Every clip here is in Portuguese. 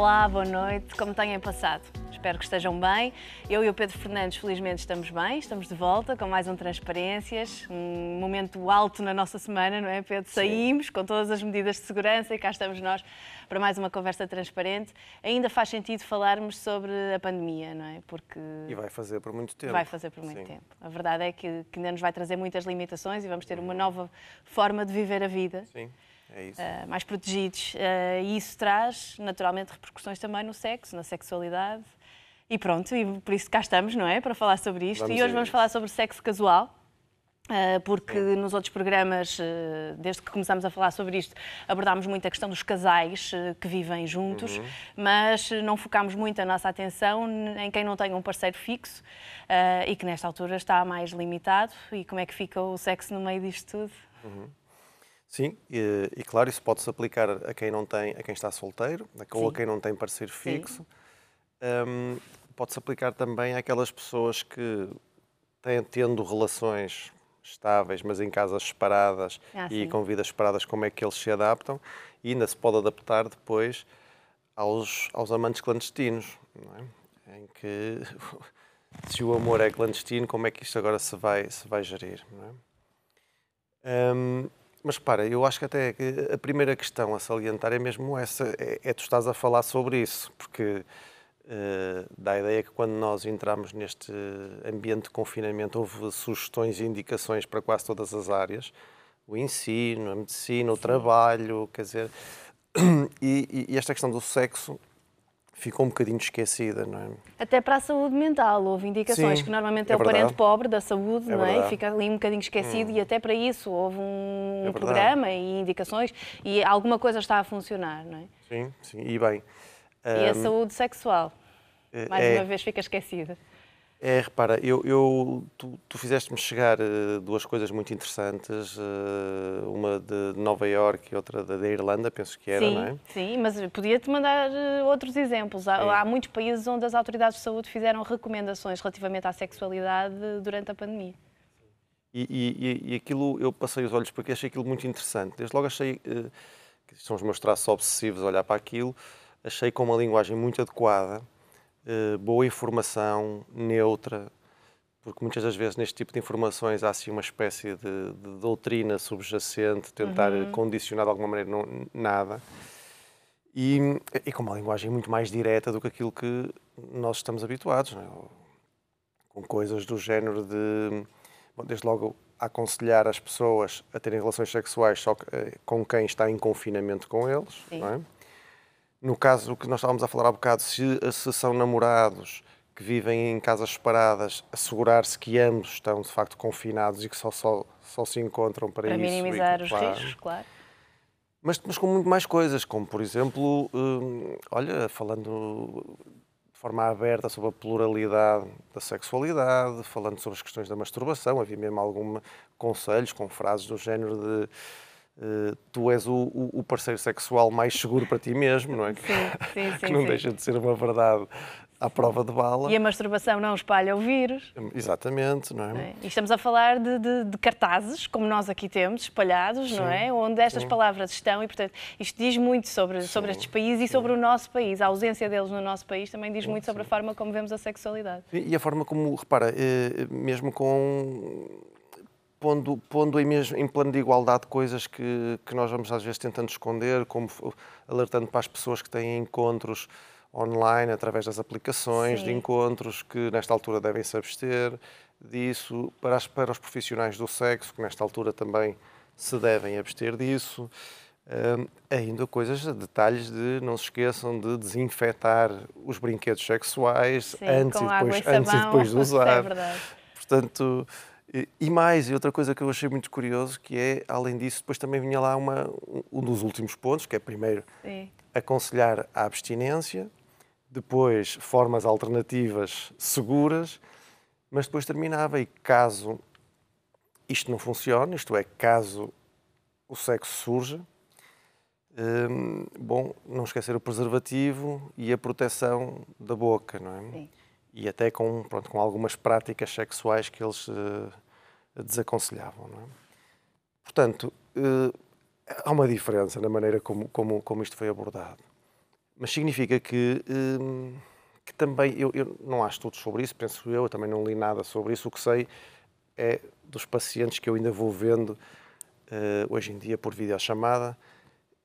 Olá, boa noite, como têm passado? Espero que estejam bem. Eu e o Pedro Fernandes, felizmente, estamos bem, estamos de volta com mais um Transparências, um momento alto na nossa semana, não é, Pedro? Saímos com todas as medidas de segurança e cá estamos nós para mais uma conversa transparente. Ainda faz sentido falarmos sobre a pandemia, não é? Porque. E vai fazer por muito tempo. Vai fazer por muito Sim. tempo. A verdade é que, que ainda nos vai trazer muitas limitações e vamos ter uma nova forma de viver a vida. Sim. É. Uh, mais protegidos. Uh, e isso traz, naturalmente, repercussões também no sexo, na sexualidade. E pronto, e por isso cá estamos, não é? Para falar sobre isto. Vamos e hoje vamos falar sobre sexo casual. Uh, porque Sim. nos outros programas, desde que começámos a falar sobre isto, abordámos muito a questão dos casais que vivem juntos, uhum. mas não focámos muito a nossa atenção em quem não tem um parceiro fixo e que nesta altura está mais limitado. E como é que fica o sexo no meio disto tudo? Uhum. Sim, e, e, claro, isso pode-se aplicar a quem não tem, a quem está solteiro, ou a quem não tem parceiro fixo. Um, pode-se aplicar também àquelas pessoas que têm tendo relações estáveis, mas em casas separadas ah, e com vidas separadas, como é que eles se adaptam e ainda se pode adaptar depois aos, aos amantes clandestinos, é? em que se o amor é clandestino, como é que isto agora se vai, se vai gerir? É? Um, mas para, eu acho que até a primeira questão a salientar é mesmo essa, é, é tu estás a falar sobre isso, porque uh, dá a ideia que quando nós entramos neste ambiente de confinamento houve sugestões e indicações para quase todas as áreas, o ensino, a medicina, o trabalho, quer dizer, e, e esta questão do sexo ficou um bocadinho esquecida, não é? Até para a saúde mental, houve indicações Sim, que normalmente é, é o parente pobre da saúde, é não é? E fica ali um bocadinho esquecido hum. e até para isso houve um é programa e indicações e alguma coisa está a funcionar, não é? Sim, sim, e bem. E um, a saúde sexual, é, mais é, uma vez fica esquecida. É, repara, eu, eu tu, tu fizeste-me chegar uh, duas coisas muito interessantes, uh, uma de Nova Iorque e outra da, da, Irlanda, penso que era, sim, não é? Sim, mas podia-te mandar uh, outros exemplos. Há, há, muitos países onde as autoridades de saúde fizeram recomendações relativamente à sexualidade durante a pandemia. E, e, e aquilo, eu passei os olhos porque achei aquilo muito interessante. Desde logo achei, que são os meus traços obsessivos, olhar para aquilo, achei com uma linguagem muito adequada, eh, boa informação, neutra, porque muitas das vezes neste tipo de informações há assim uma espécie de, de doutrina subjacente, tentar uhum. condicionar de alguma maneira não, nada. E, e, com uma linguagem muito mais direta do que aquilo que nós estamos habituados, é? com coisas do género de, bom, desde logo, aconselhar as pessoas a terem relações sexuais só eh, com quem está em confinamento com eles, não é? No caso que nós estávamos a falar há bocado, se, se são namorados que vivem em casas separadas, assegurar-se que ambos estão de facto confinados e que só, só, só se encontram para, para isso. Para minimizar os riscos, claro. Mas, mas com muito mais coisas, como por exemplo, hum, olha, falando de forma aberta sobre a pluralidade da sexualidade, falando sobre as questões da masturbação, havia mesmo alguns conselhos com frases do género de Uh, tu és o, o, parceiro sexual mais seguro para ti mesmo, não é? Sim, sim, sim. que não sim. deixa de ser uma verdade à prova de bala. E a masturbação não espalha o vírus. Exatamente, não é? é? E estamos a falar de, de, de, cartazes, como nós aqui temos, espalhados, sim, não é? Onde estas sim. palavras estão e, portanto, isto diz muito sobre, sobre estes países e sobre o nosso país. A ausência deles no nosso país também diz muito sobre a forma como vemos a sexualidade. E a forma como, repara, eh, mesmo com pondo, pondo em, mesmo, em plano de igualdade coisas que, que nós vamos às vezes tentando esconder, como alertando para as pessoas que têm encontros online através das aplicações Sim. de encontros que nesta altura devem se abster disso, para, as, para os profissionais do sexo que nesta altura também se devem abster disso. Um, ainda coisas, detalhes de não se esqueçam de desinfetar os brinquedos sexuais Sim, antes, e depois, antes e depois de é usar. É Portanto, e mais, e outra coisa que eu achei muito curioso, que é, além disso, depois também vinha lá uma, um dos últimos pontos, que é primeiro Sim. aconselhar a abstinência, depois formas alternativas seguras, mas depois terminava e caso isto não funcione, isto é, caso o sexo surja, hum, bom, não esquecer o preservativo e a proteção da boca, não é? Sim e até com, pronto, com algumas práticas sexuais que eles uh, desaconselhavam. É? Portanto, uh, há uma diferença na maneira como, como, como isto foi abordado. mas significa que, hum, que também, eu, eu, não acho tudo sobre isso, penso eu, eu também não li nada sobre isso. O que sei é dos pacientes que eu ainda vou vendo uh, hoje em dia por videochamada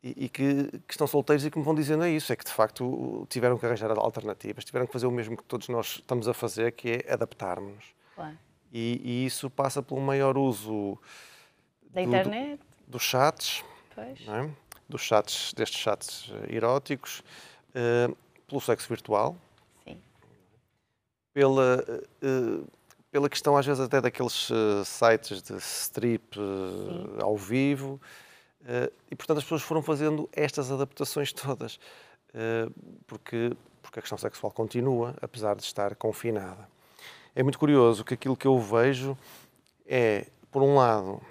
e, e que, que, estão solteiros e que me vão dizendo é isso, é que de facto tiveram que arranjar alternativas, tiveram que fazer o mesmo que todos nós estamos a fazer, que é adaptarmos. Claro. E, e, isso passa pelo maior uso da do, internet, dos chats, é? dos chats, destes chats eh, eróticos, uh, pelo sexo virtual, Sim. pela uh, pela questão às vezes até daqueles uh, sites de strip ao vivo, e portanto as pessoas foram fazendo estas adaptações todas, porque porque a questão sexual continua, apesar de estar confinada. É muito curioso que aquilo que eu vejo é, por um lado,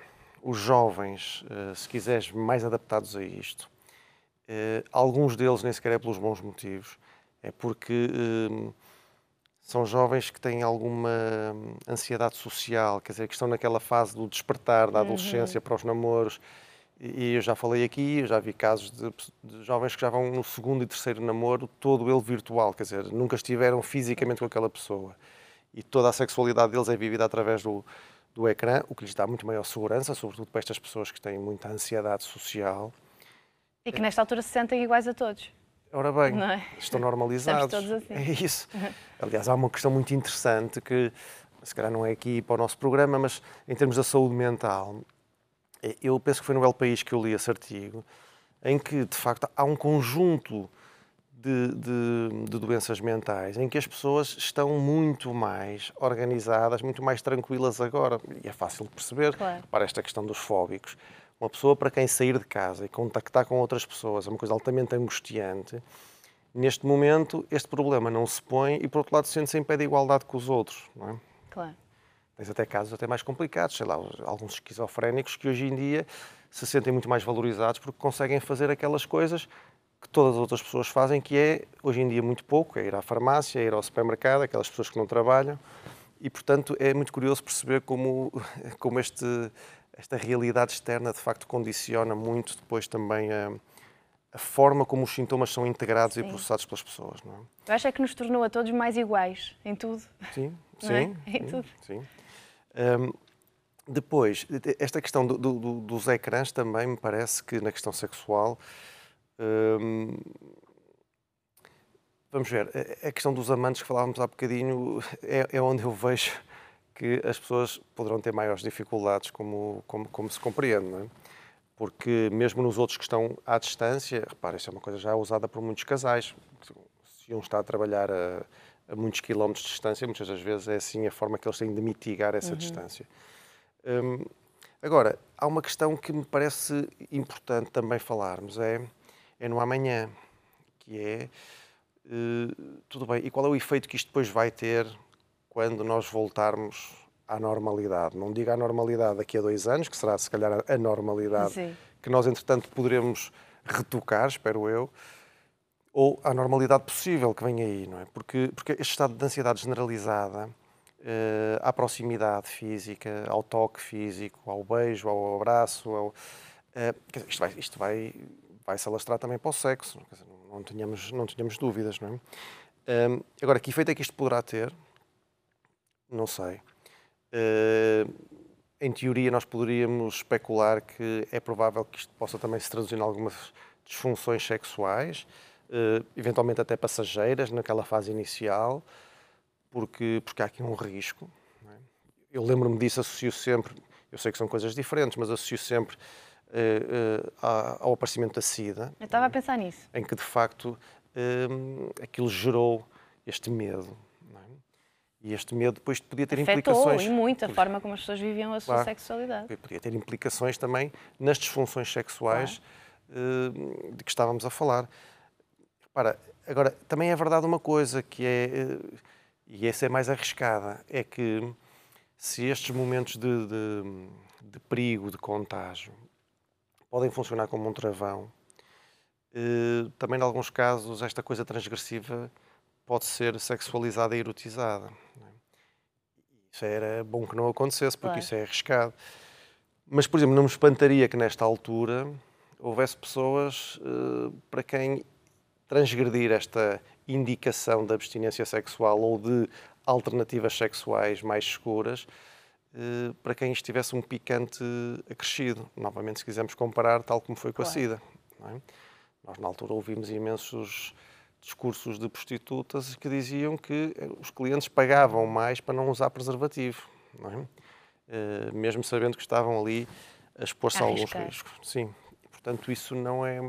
os jovens, eh, se quiseres, mais adaptados a isto. Eh, alguns deles nem sequer é pelos bons motivos, é porque eh, são jovens que têm alguma ansiedade social, quer dizer, que estão naquela fase do despertar da adolescência uhum. para os namoros. E eu já falei aqui, já vi casos de, de, jovens que já vão no segundo e terceiro namoro, todo ele virtual, quer dizer, nunca estiveram fisicamente com aquela pessoa e toda a sexualidade deles é vivida através do, do ecrã, o que lhes dá muito maior segurança, sobretudo para estas pessoas que têm muita ansiedade social. E que nesta altura se sentem iguais a todos. Ora bem, é? estão normalizados. Estamos todos assim. É isso. Aliás, há uma questão muito interessante que, se calhar não é aqui para o nosso programa, mas em termos da saúde mental, eu penso que foi no El País que eu li esse artigo, em que, de facto, há um conjunto de, de, de, doenças mentais em que as pessoas estão muito mais organizadas, muito mais tranquilas agora. E é fácil de perceber claro. para esta questão dos fóbicos. Uma pessoa para quem sair de casa e contactar com outras pessoas é uma coisa altamente angustiante. Neste momento, este problema não se põe e, por outro lado, sente-se em pé de igualdade com os outros. Não é? Claro. Tens até casos até mais complicados, sei lá, alguns esquizofrénicos que hoje em dia se sentem muito mais valorizados porque conseguem fazer aquelas coisas que todas as outras pessoas fazem, que é, hoje em dia, muito pouco, é ir à farmácia, é ir ao supermercado, aquelas pessoas que não trabalham, e, portanto, é muito curioso perceber como, como este, esta realidade externa, de facto, condiciona muito depois também a, a forma como os sintomas são integrados Sim. e processados pelas pessoas. Não é? Eu acho é que nos tornou a todos mais iguais em tudo. Sim, sim. É? Em sim, tudo. Sim. Um, depois, esta questão do, do, dos ecrãs também me parece que na questão sexual Hum, vamos ver, a questão dos amantes que falávamos há bocadinho é, é, onde eu vejo que as pessoas poderão ter maiores dificuldades, como, como, como se compreende, não é? Porque mesmo nos outros que estão à distância, repare, isso é uma coisa já usada por muitos casais. Se um está a trabalhar a, a muitos quilómetros de distância, muitas das vezes é assim a forma que eles têm de mitigar essa uhum. distância. Hum, agora, há uma questão que me parece importante também falarmos, é é no amanhã, que é uh, tudo bem. E qual é o efeito que isto depois vai ter quando nós voltarmos à normalidade? Não digo à normalidade daqui a dois anos, que será se calhar a normalidade Sim. que nós entretanto poderemos retocar, espero eu, ou à normalidade possível que vem aí, não é? Porque, porque este estado de ansiedade generalizada, uh, à proximidade física, ao toque físico, ao beijo, ao abraço, ao, uh, isto, vai, isto vai vai se alastrar também para o sexo, dizer, não, tínhamos, não tínhamos dúvidas, não é? Um, agora, que efeito é que isto poderá ter? Não sei. Uh, em teoria, nós poderíamos especular que é provável que isto possa também se traduzir em algumas disfunções sexuais, uh, eventualmente até passageiras, naquela fase inicial, porque, porque há aqui um risco. É? Eu lembro-me disso, associo sempre, eu sei que são coisas diferentes, mas associo sempre uh, ao aparecimento da SIDA. Eu estava a pensar nisso. Em que, de facto, aquilo gerou este medo. É? E este medo depois podia ter Afetou implicações. muito a forma como as pessoas viviam a sua claro, sexualidade. Podia ter implicações também nas disfunções sexuais claro. de que estávamos a falar. Repara, agora, também é verdade uma coisa que é, e essa é mais arriscada, é que se estes momentos de, de, de perigo, de contágio, podem funcionar como um travão. Uh, também, em alguns casos, esta coisa transgressiva pode ser sexualizada e erotizada. É? Isso era bom que não acontecesse, porque claro. isso é arriscado. Mas, por exemplo, não me espantaria que nesta altura houvesse pessoas uh, para quem transgredir esta indicação de abstinência sexual ou de alternativas sexuais mais seguras eh, para quem estivesse um picante acrescido. Novamente, se quisermos comparar, tal como foi com claro. a SIDA. É? Nós, na altura, ouvimos imensos discursos de prostitutas que diziam que eh, os clientes pagavam mais para não usar preservativo, não é? uh, mesmo sabendo que estavam ali a expor-se a alguns riscos. Sim, portanto isso não é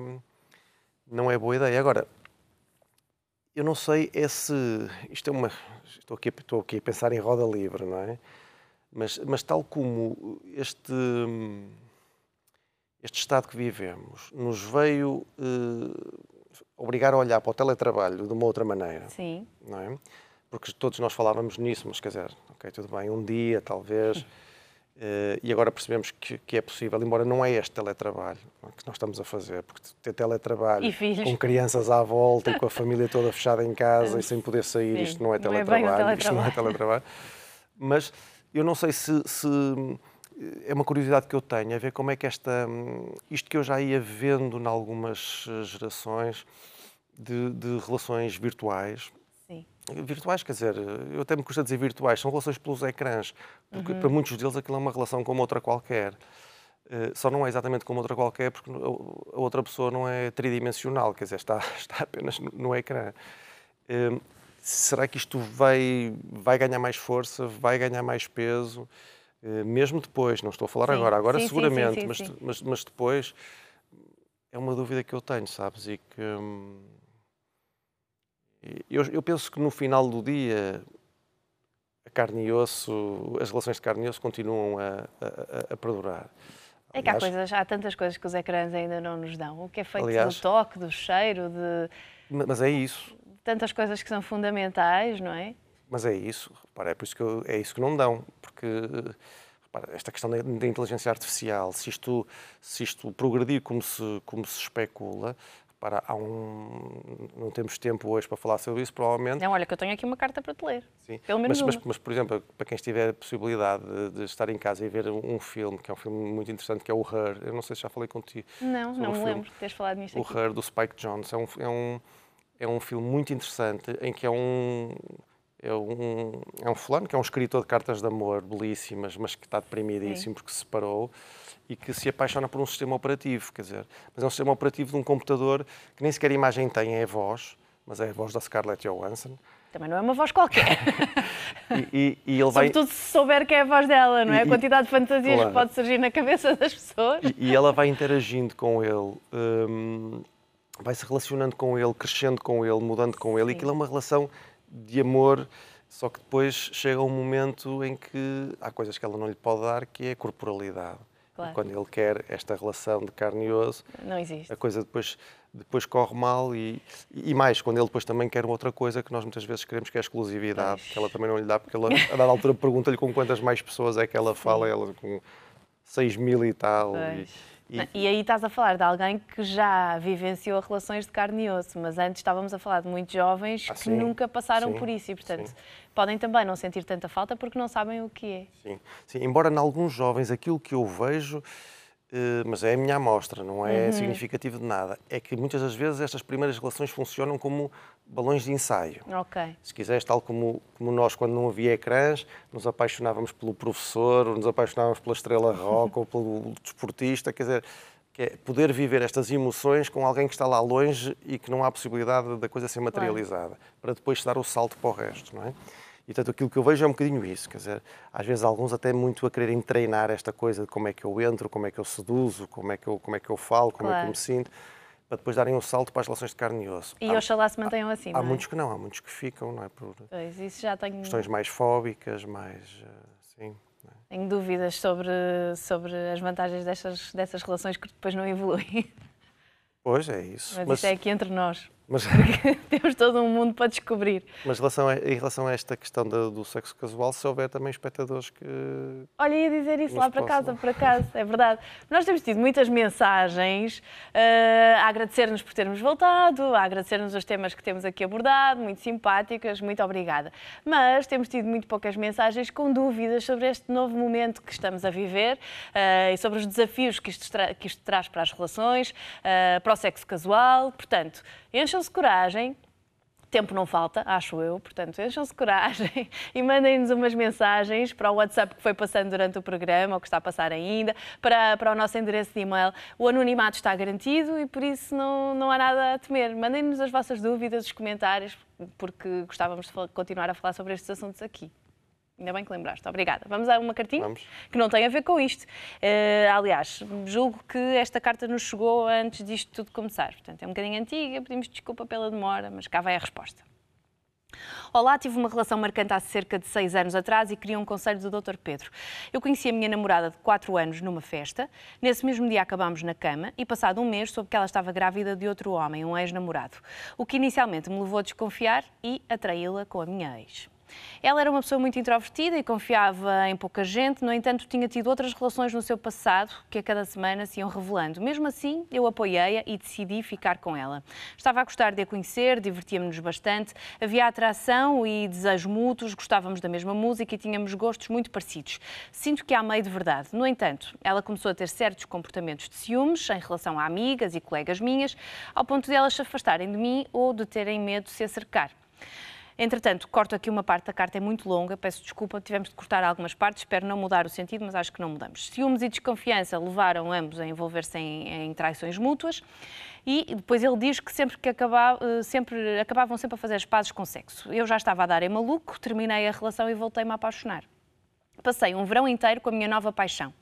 não é boa ideia. Agora, eu não sei esse isto é uma estou aqui estou aqui a pensar em roda livre, não é? Mas mas tal como este este estado que vivemos nos veio uh, obrigar a olhar para o teletrabalho de uma outra maneira. Sim. Não é? Porque todos nós falávamos nisso, mas quer dizer, ok, tudo bem, um dia talvez. Uh, e agora percebemos que, que, é possível, embora não é este teletrabalho que nós estamos a fazer, porque ter teletrabalho com crianças à volta e com a família toda fechada em casa e sem poder sair, Sim, isto não é teletrabalho, não é teletrabalho. isto não é teletrabalho. Mas eu não sei se, se é uma curiosidade que eu tenho, a ver como é que esta. Isto que eu já ia vendo em algumas gerações de, de relações virtuais. Virtuais, quer dizer, eu até me custa dizer virtuais, são relações pelos ecrãs, porque uhum. para muitos deles aquilo é uma relação como outra qualquer. Uh, só não é exatamente como outra qualquer, porque a outra pessoa não é tridimensional, quer dizer, está, está apenas no, no ecrã. Uh, será que isto vai, vai ganhar mais força, vai ganhar mais peso? Eh, mesmo depois, não estou a falar sim. agora, agora sim, seguramente, sim, mas, mas, mas, depois é uma dúvida que eu tenho, sabes? E que hum, eu, eu, penso que no final do dia a carne e osso, as relações de carne e osso continuam a, a, a perdurar. É que há, coisas, há tantas coisas que os ecrãs ainda não nos dão. O que é feito aliás, do toque, do cheiro, de. Mas é isso. Tantas coisas que são fundamentais, não é? Mas é isso, repara, é, por isso que eu, é isso que não dão, porque repara, esta questão da, da, inteligência artificial, se isto, se isto progredir como se, como se especula, repara, há um, não temos tempo hoje para falar sobre isso, provavelmente. Não, olha que eu tenho aqui uma carta para te ler, Sim. pelo menos mas, mas, mas, por exemplo, para quem estiver a possibilidade de, de, estar em casa e ver um, filme, que é um filme muito interessante, que é o Her, eu não sei se já falei contigo. Não, não me lembro de teres falado nisto O aqui. Her, do Spike Jones, é um, é um, é um filme muito interessante, em que é um é um, é um fulano que é um escritor de cartas de amor belíssimas, mas que está deprimidíssimo porque se separou e que se apaixona por um sistema operativo, quer dizer, mas é um sistema operativo de um computador que nem sequer imagem tem, é a voz, mas é a voz da Scarlett Johansson. Também não é uma voz qualquer. e, e, e ele vai... Sobretudo se souber que é a voz dela, não é? a quantidade de fantasias claro. que pode surgir na cabeça das pessoas. E, e ela vai interagindo com ele, um, vai se relacionando com ele, crescendo com ele, mudando com ele, Sim. e aquilo é uma relação de amor, só que depois chega um momento em que há coisas que ela não lhe pode dar, que é a corporalidade. Claro. Quando ele quer esta relação de carne e osso, não existe. a coisa depois, depois corre mal e, e mais, quando ele depois também quer outra coisa que nós muitas vezes queremos, que é a exclusividade, pois. que ela também não lhe dá, porque ela, a dada altura pergunta-lhe com quantas mais pessoas é que ela fala, Sim. ela com 6 mil e tal. Pois. E, e... e... aí estás a falar de alguém que já vivenciou relações de carne e osso, mas antes estávamos a falar de muitos jovens ah, que sim, nunca passaram sim, por isso e, portanto, sim. podem também não sentir tanta falta porque não sabem o que é. Sim, sim. embora em alguns jovens aquilo que eu vejo mas é a minha amostra, não é uhum. significativo de nada. É que muitas das vezes estas primeiras relações funcionam como balões de ensaio. Okay. Se quiseres, tal como, como nós, quando não havia ecrãs, nos apaixonávamos pelo professor, ou nos apaixonávamos pela estrela rock, ou pelo desportista, quer dizer, que é poder viver estas emoções com alguém que está lá longe e que não há possibilidade da coisa ser materializada, claro. para depois dar o salto para o resto, não é? E, portanto, aquilo que eu vejo é um bocadinho isso. Quer dizer, às vezes alguns até muito a quererem treinar esta coisa de como é que eu entro, como é que eu seduzo, como é que eu, como é que eu falo, como claro. é que eu me sinto, para depois darem um salto para as relações de carne e osso. E há, oxalá se mantenham assim, Há, é? muitos que não, há muitos que ficam, não é? Por pois, isso já tenho... questões mais fóbicas, mais... Sim, é? Tenho dúvidas sobre, sobre as vantagens dessas, dessas relações que depois não evoluem. Pois é isso. Mas, Mas isso é aqui entre nós. Mas... Porque temos todo um mundo para descobrir. Mas relação a, em relação a esta questão do, do, sexo casual, se houver também espectadores que. Olha, ia dizer isso lá para casa, por acaso, é verdade. Nós temos tido muitas mensagens uh, a agradecer-nos por termos voltado, a agradecer-nos os temas que temos aqui abordado, muito simpáticas, muito obrigada. Mas temos tido muito poucas mensagens com dúvidas sobre este novo momento que estamos a viver uh, e sobre os desafios que isto, que isto traz para as relações, uh, para o sexo casual. Portanto, encham-se coragem, tempo não falta, acho eu, portanto, encham-se coragem e mandem-nos umas mensagens para o WhatsApp que foi passando durante o programa, ou que está a passar ainda, para, para o nosso endereço de e-mail. O anonimato está garantido e por isso não, não há nada a temer. Mandem-nos as vossas dúvidas, os comentários, porque gostávamos de continuar a falar sobre estes assuntos aqui. Ainda bem que lembraste, obrigada. Vamos a uma cartinha Vamos. que não tem a ver com isto. Uh, aliás, julgo que esta carta nos chegou antes disto tudo começar. Portanto, é um bocadinho antiga, pedimos desculpa pela demora, mas cá vai a resposta. Olá, tive uma relação marcante há cerca de seis anos atrás e queria um conselho do Dr. Pedro. Eu conheci a minha namorada de quatro anos numa festa. Nesse mesmo dia acabámos na cama e, passado um mês, soube que ela estava grávida de outro homem, um ex-namorado. O que inicialmente me levou a desconfiar e atraí-la com a minha ex. Ela era uma pessoa muito introvertida e confiava em pouca gente, no entanto, tinha tido outras relações no seu passado que a cada semana se iam revelando. Mesmo assim, eu apoiei-a e decidi ficar com ela. Estava a gostar de a conhecer, divertíamos-nos bastante, havia atração e desejo mútuos, gostávamos da mesma música e tínhamos gostos muito parecidos. Sinto que há meio de verdade. No entanto, ela começou a ter certos comportamentos de ciúmes em relação a amigas e colegas minhas, ao ponto de elas se afastarem de mim ou de terem medo de se acercar. Entretanto, corto aqui uma parte da carta, é muito longa, peço desculpa, tivemos de cortar algumas partes, espero não mudar o sentido, mas acho que não mudamos. Ciúmes e desconfiança levaram ambos a envolver-se em, em traições mútuas e depois ele diz que sempre que acabava, eh, sempre, acabavam sempre a fazer as pazes com sexo. Eu já estava a dar em maluco, terminei a relação e voltei-me a apaixonar. Passei um verão inteiro com a minha nova paixão.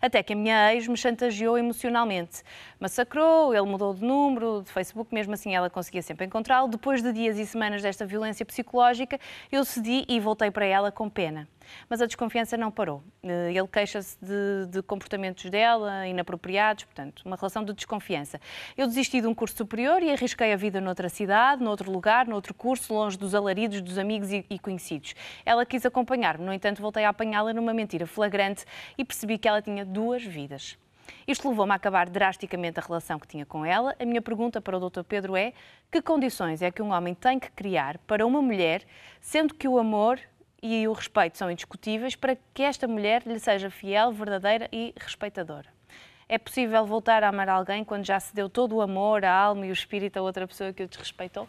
Até que a minha ex me chantageou emocionalmente. Massacrou, ele mudou de número, de Facebook, mesmo assim ela conseguia sempre encontrá-lo. Depois de dias e semanas desta violência psicológica, eu cedi e voltei para ela com pena. Mas a desconfiança não parou. Eh, ele queixa-se de, de, comportamentos dela inapropriados, portanto, uma relação de desconfiança. Eu desisti de um curso superior e arrisquei a vida noutra cidade, noutro lugar, noutro curso, longe dos alaridos dos amigos e, e conhecidos. Ela quis acompanhar-me, no entanto, voltei a apanhá-la numa mentira flagrante e percebi que ela tinha duas vidas. Isto levou-me a acabar drasticamente a relação que tinha com ela. A minha pergunta para o Dr. Pedro é: que condições é que um homem tem que criar para uma mulher, sendo que o amor e o respeito são indiscutíveis, para que esta mulher lhe seja fiel, verdadeira e respeitadora? É possível voltar a amar alguém quando já se deu todo o amor, a alma e o espírito a outra pessoa que o desrespeitou?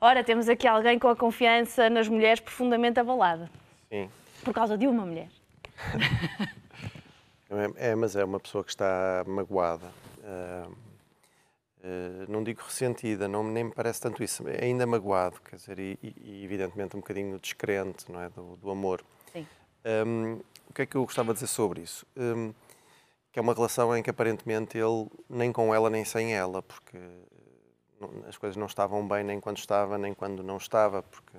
Ora, temos aqui alguém com a confiança nas mulheres profundamente abalada. Sim. Por causa de uma mulher. é, é, mas é uma pessoa que está magoada. Uh, uh, não digo ressentida, não, nem me parece tanto isso. É ainda magoado, quer dizer, e, e evidentemente um bocadinho descrente não é, do, do amor. Sim. Um, o que é que eu gostava de dizer sobre isso? Um, que é uma relação em que aparentemente ele nem com ela nem sem ela, porque as coisas não estavam bem nem quando estava nem quando não estava, porque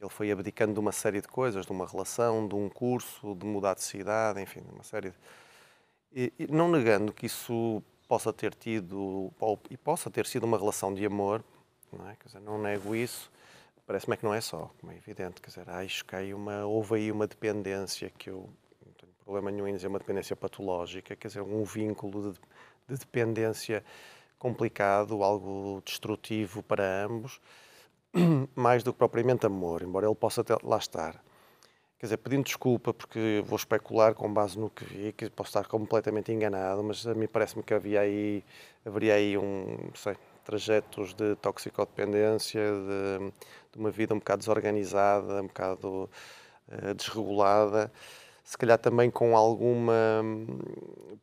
ele foi abdicando de uma série de coisas, de uma relação, de um curso, de mudar de cidade, enfim, uma série de... E, e não negando que isso possa ter tido e possa ter sido uma relação de amor, não é? Quer dizer, não nego isso. Parece-me que não é só, como é evidente. Quer dizer, acho que aí uma, houve aí uma dependência que eu não tenho problema nenhum em dizer uma dependência patológica, quer dizer, um vínculo de, de dependência complicado, algo destrutivo para ambos mais do que propriamente amor, embora ele possa lá estar. Quer dizer, pedindo desculpa, porque vou especular com base no que vi, que posso estar completamente enganado, mas a mim parece-me que havia aí, haveria aí um, sei, trajetos de toxicodependência, de, de, uma vida um bocado desorganizada, um bocado uh, desregulada, se calhar também com alguma hum,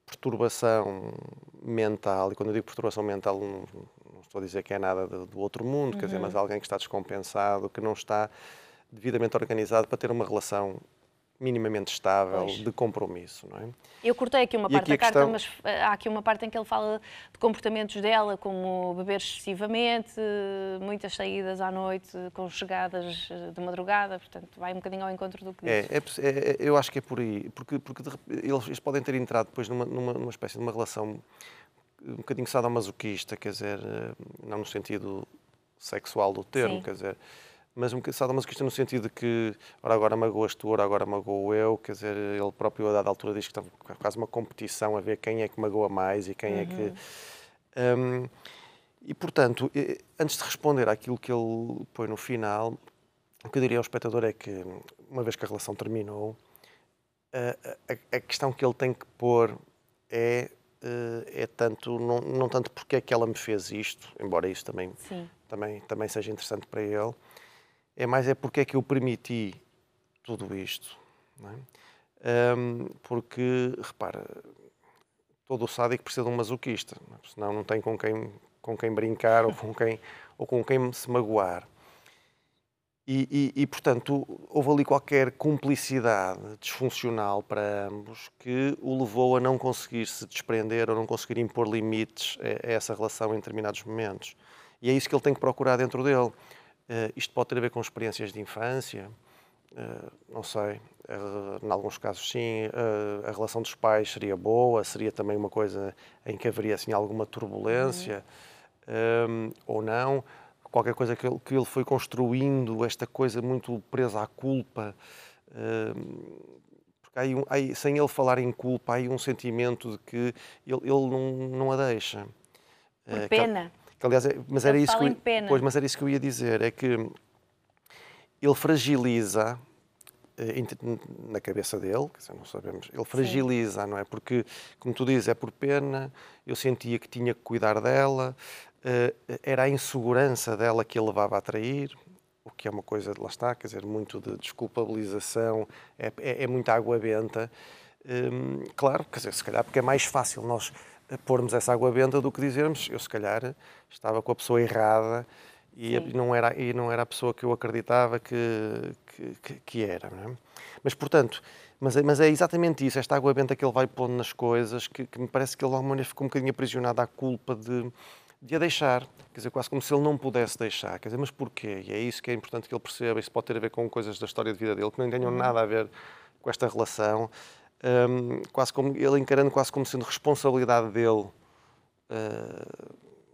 perturbação mental, e quando eu digo perturbação mental, não, estou a dizer que é nada do, do outro mundo, uhum. quer dizer, mas uhum. alguém que está descompensado, que não está devidamente organizado para ter uma relação minimamente estável pois. de compromisso, não é? Eu cortei aqui uma e parte aqui da carta, questão... mas eh, há aqui uma parte em que ele fala de comportamentos dela, como beber excessivamente, muitas saídas à noite com chegadas eh, de madrugada, portanto vai um bocadinho ao encontro do que é, diz. É, é, é, eu acho que é por aí, porque, porque eles, eles podem ter entrado depois numa, numa, numa espécie de uma relação um bocadinho sadomasoquista, quer dizer, eh, não no sentido sexual do termo, Sim. quer dizer, mas um bocadinho sadomasoquista no sentido de que, ora agora magoas tu, ora agora magoo eu, quer dizer, ele próprio a dada altura diz que está quase uma competição a ver quem é que magoa mais e quem uhum. é que... Um, e, portanto, antes de responder àquilo que ele põe no final, o que eu diria ao espectador é que, uma vez que a relação terminou, a, a, a questão que ele tem que pôr é é tanto, não, não tanto porque é que ela me fez isto, embora isso também, também, também seja interessante para ele, é mais é porque é que eu permiti tudo isto. É? Um, porque, repara, todo o sádico precisa de um masoquista, não é? senão não tem com quem, com quem brincar ou com quem, ou com quem se magoar. E, e, e, portanto, houve ali qualquer cumplicidade disfuncional para ambos que o levou a não conseguir se desprender ou não conseguir impor limites a, a essa relação em determinados momentos. E é isso que ele tem que procurar dentro dele. Uh, isto pode ter a ver com experiências de infância, uh, não sei. Uh, em alguns casos, sim. a relação dos pais seria boa, seria também uma coisa em que haveria assim, alguma turbulência, uhum. ou não qualquer coisa que ele, que ele foi construindo, esta coisa muito presa à culpa. Uh, porque um, há, sem ele falar em culpa, há aí um sentimento de que ele, ele não, não a deixa. Por uh, pena. Que, que, aliás, é, mas ele era isso que eu, pois, mas era isso que eu ia dizer, é que ele fragiliza na cabeça dele, quer dizer, não sabemos, ele fragiliza, Sim. não é? Porque, como tu dizes, é por pena, eu sentia que tinha que cuidar dela, eh, era a insegurança dela que a levava a trair, o que é uma coisa, lá está, quer dizer, muito de desculpabilização, é, é, é muita água benta. Hum, claro, quer dizer, se calhar porque é mais fácil nós pormos essa água benta do que dizermos eu se calhar estava com a pessoa errada e, não, era, e não era a pessoa que eu acreditava que, que, que era. É? Mas, portanto, mas, é, mas é exatamente isso, esta água benta que ele vai pondo nas coisas, que, que me parece que ele de alguma maneira ficou um bocadinho aprisionado à culpa de de a deixar, quer dizer, quase como se ele não pudesse deixar, quer dizer, mas porquê? E é isso que é importante que ele perceba, isso pode ter a ver com coisas da história de vida dele que não tenham uhum. nada a ver com esta relação, um, quase como ele encarando quase como sendo responsabilidade dele uh,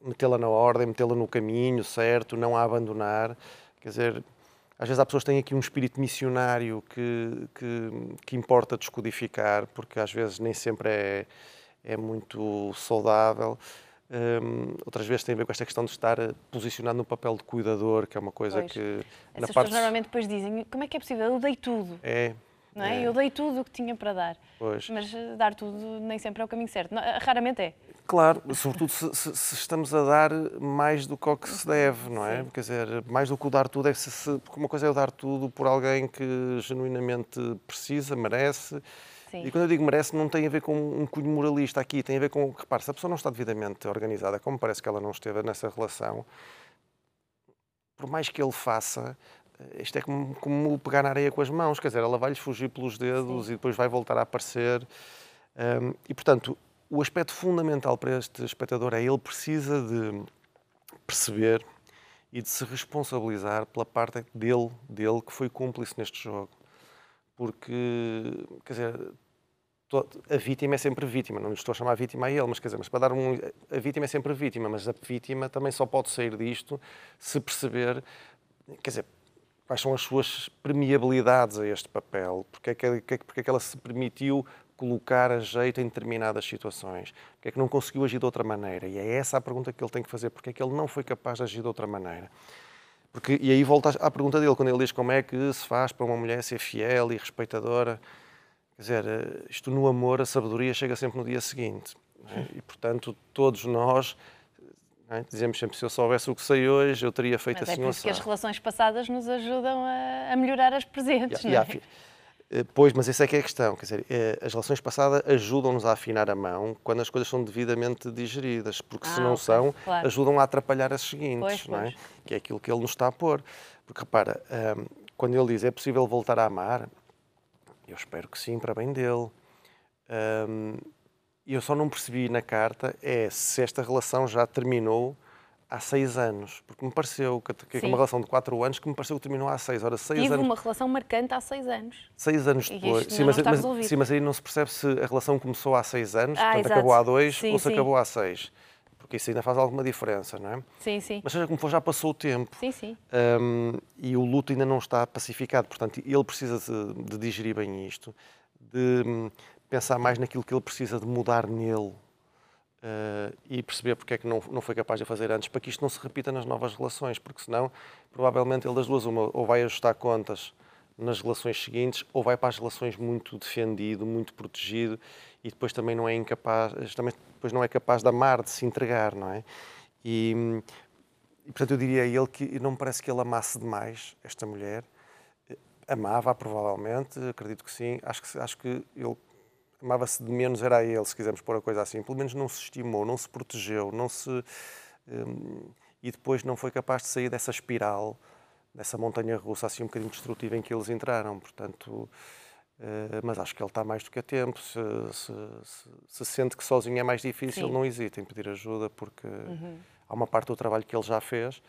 metê-la na ordem, metê-la no caminho certo, não a abandonar, quer dizer, às vezes há pessoas que têm aqui um espírito missionário que, que, que importa descodificar, porque às vezes nem sempre é, é muito saudável. Um, outras vezes tem a ver com esta questão de estar posicionado no papel de cuidador, que é uma coisa pois. que. Essas na parte... normalmente depois dizem: como é que é possível? Eu dei tudo. É. Não é? é. Eu dei tudo o que tinha para dar. Pois. Mas eh, dar tudo nem sempre é o caminho certo. Eh, raramente é. Claro, sobretudo se, se, se, estamos a dar mais do que o que se deve, não é? Sim. Quer dizer, mais do que o dar tudo é se, se, porque uma coisa é o dar tudo por alguém que genuinamente precisa, merece Sim. E quando eu digo merece, não tem a ver com um cunho moralista aqui, tem a ver com, repare, se a pessoa não está devidamente organizada, como parece que ela não esteve nessa relação, por mais que ele faça, isto é como, como pegar na areia com as mãos, quer dizer, ela vai-lhe fugir pelos dedos Sim. e depois vai voltar a aparecer. Um, e, portanto, o aspecto fundamental para este espectador é ele precisa de perceber e de se responsabilizar pela parte dele, dele que foi cúmplice neste jogo porque, quer dizer, a vítima é sempre vítima, não lhe estou a chamar vítima a ele, mas quer dizer, mas para dar um, a vítima é sempre vítima, mas a vítima também só pode sair disto se perceber, quer dizer, quais são as suas permeabilidades a este papel, porque é que, porque é que ela se permitiu colocar a jeito em determinadas situações, porque é que não conseguiu agir de outra maneira, e é essa a pergunta que ele tem que fazer, porque é que ele não foi capaz de agir de outra maneira. Porque, e aí volta à pergunta dele, quando ele diz como é que se faz para uma mulher ser fiel e respeitadora. Quer dizer, eh, isto no amor, a sabedoria chega sempre no dia seguinte. É? E, portanto, todos nós é? dizemos sempre, se eu soubesse o que sei hoje, eu teria feito Mas assim. É por isso que as relações passadas nos ajudam a, a melhorar as presentes, yeah, não é? Yeah. Eh, pois, mas essa é que é a questão. Quer dizer, eh, as relações passadas ajudam-nos a afinar a mão quando as coisas são devidamente digeridas, porque ah, se não são, claro. ajudam a atrapalhar as seguintes, pois, não é? Pois. Que é aquilo que ele nos está a pôr. Porque repara, um, quando ele diz é possível voltar a amar, eu espero que sim, para bem dele. Um, eu só não percebi na carta é se esta relação já terminou há seis anos, porque me pareceu que, que é uma relação de quatro anos que me pareceu que terminou há seis. Ora, seis Tive anos... uma relação marcante há seis anos. Seis anos depois. Sim mas, mas, sim, mas aí não se percebe se a relação começou há seis anos, ah, portanto exato. acabou há dois, sim, ou se sim. acabou há seis. Porque isso ainda faz alguma diferença, não é? Sim, sim. Mas seja como for, já passou o tempo. Sim, sim. Um, e o luto ainda não está pacificado. Portanto, ele precisa de, de digerir bem isto, de hum, pensar mais naquilo que ele precisa de mudar nele Uh, e perceber porque é que não, não foi capaz de fazer antes, para que isto não se repita nas novas relações, porque senão, provavelmente, ele das duas, uma, ou vai ajustar contas nas relações seguintes ou vai para as relações muito defendido, muito protegido e depois também não é incapaz, também depois não é capaz de amar, de se entregar, não é? E, e portanto eu diria a ele que não me parece que ele amasse demais esta mulher. Amava, provavelmente, acredito que sim. Acho que, acho que ele amava-se de menos, era a ele, se quisermos pôr a coisa assim. Pelo menos não se estimou, não se protegeu, não se. Um, e depois não foi capaz de sair dessa espiral, dessa montanha russa assim um bocadinho destrutiva em que eles entraram. Portanto, uh, mas acho que ele está mais do que a tempo. Se, se, se, se sente que sozinho é mais difícil, Sim. não hesita em pedir ajuda, porque uhum. há uma parte do trabalho que ele já fez.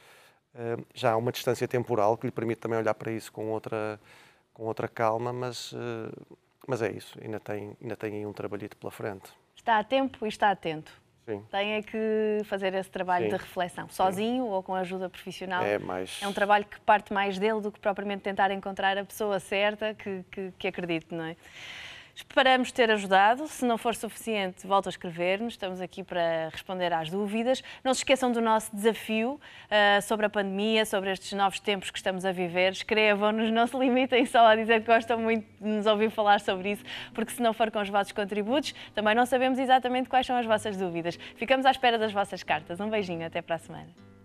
Uh, já há uma distância temporal que lhe permite também olhar para isso com outra, com outra calma, mas, uh, mas é isso, ainda tem, ainda tem aí um trabalhito pela frente. Está a tempo e está atento. Sim. Tem é que fazer esse trabalho Sim. de reflexão, sozinho Sim. ou com ajuda profissional. É, mais... é um trabalho que parte mais dele do que propriamente tentar encontrar a pessoa certa que, que, que acredite, não é? Esperamos ter ajudado. Se não for suficiente, volta a escrever-nos. Estamos aqui para responder às dúvidas. Não se esqueçam do nosso desafio uh, sobre a pandemia, sobre estes novos tempos que estamos a viver. Escrevam-nos, não se limitem só a dizer que gostam muito de nos ouvir falar sobre isso, porque se não for com os vossos contributos, também não sabemos exatamente quais são as vossas dúvidas. Ficamos à espera das vossas cartas. Um beijinho, até para a semana.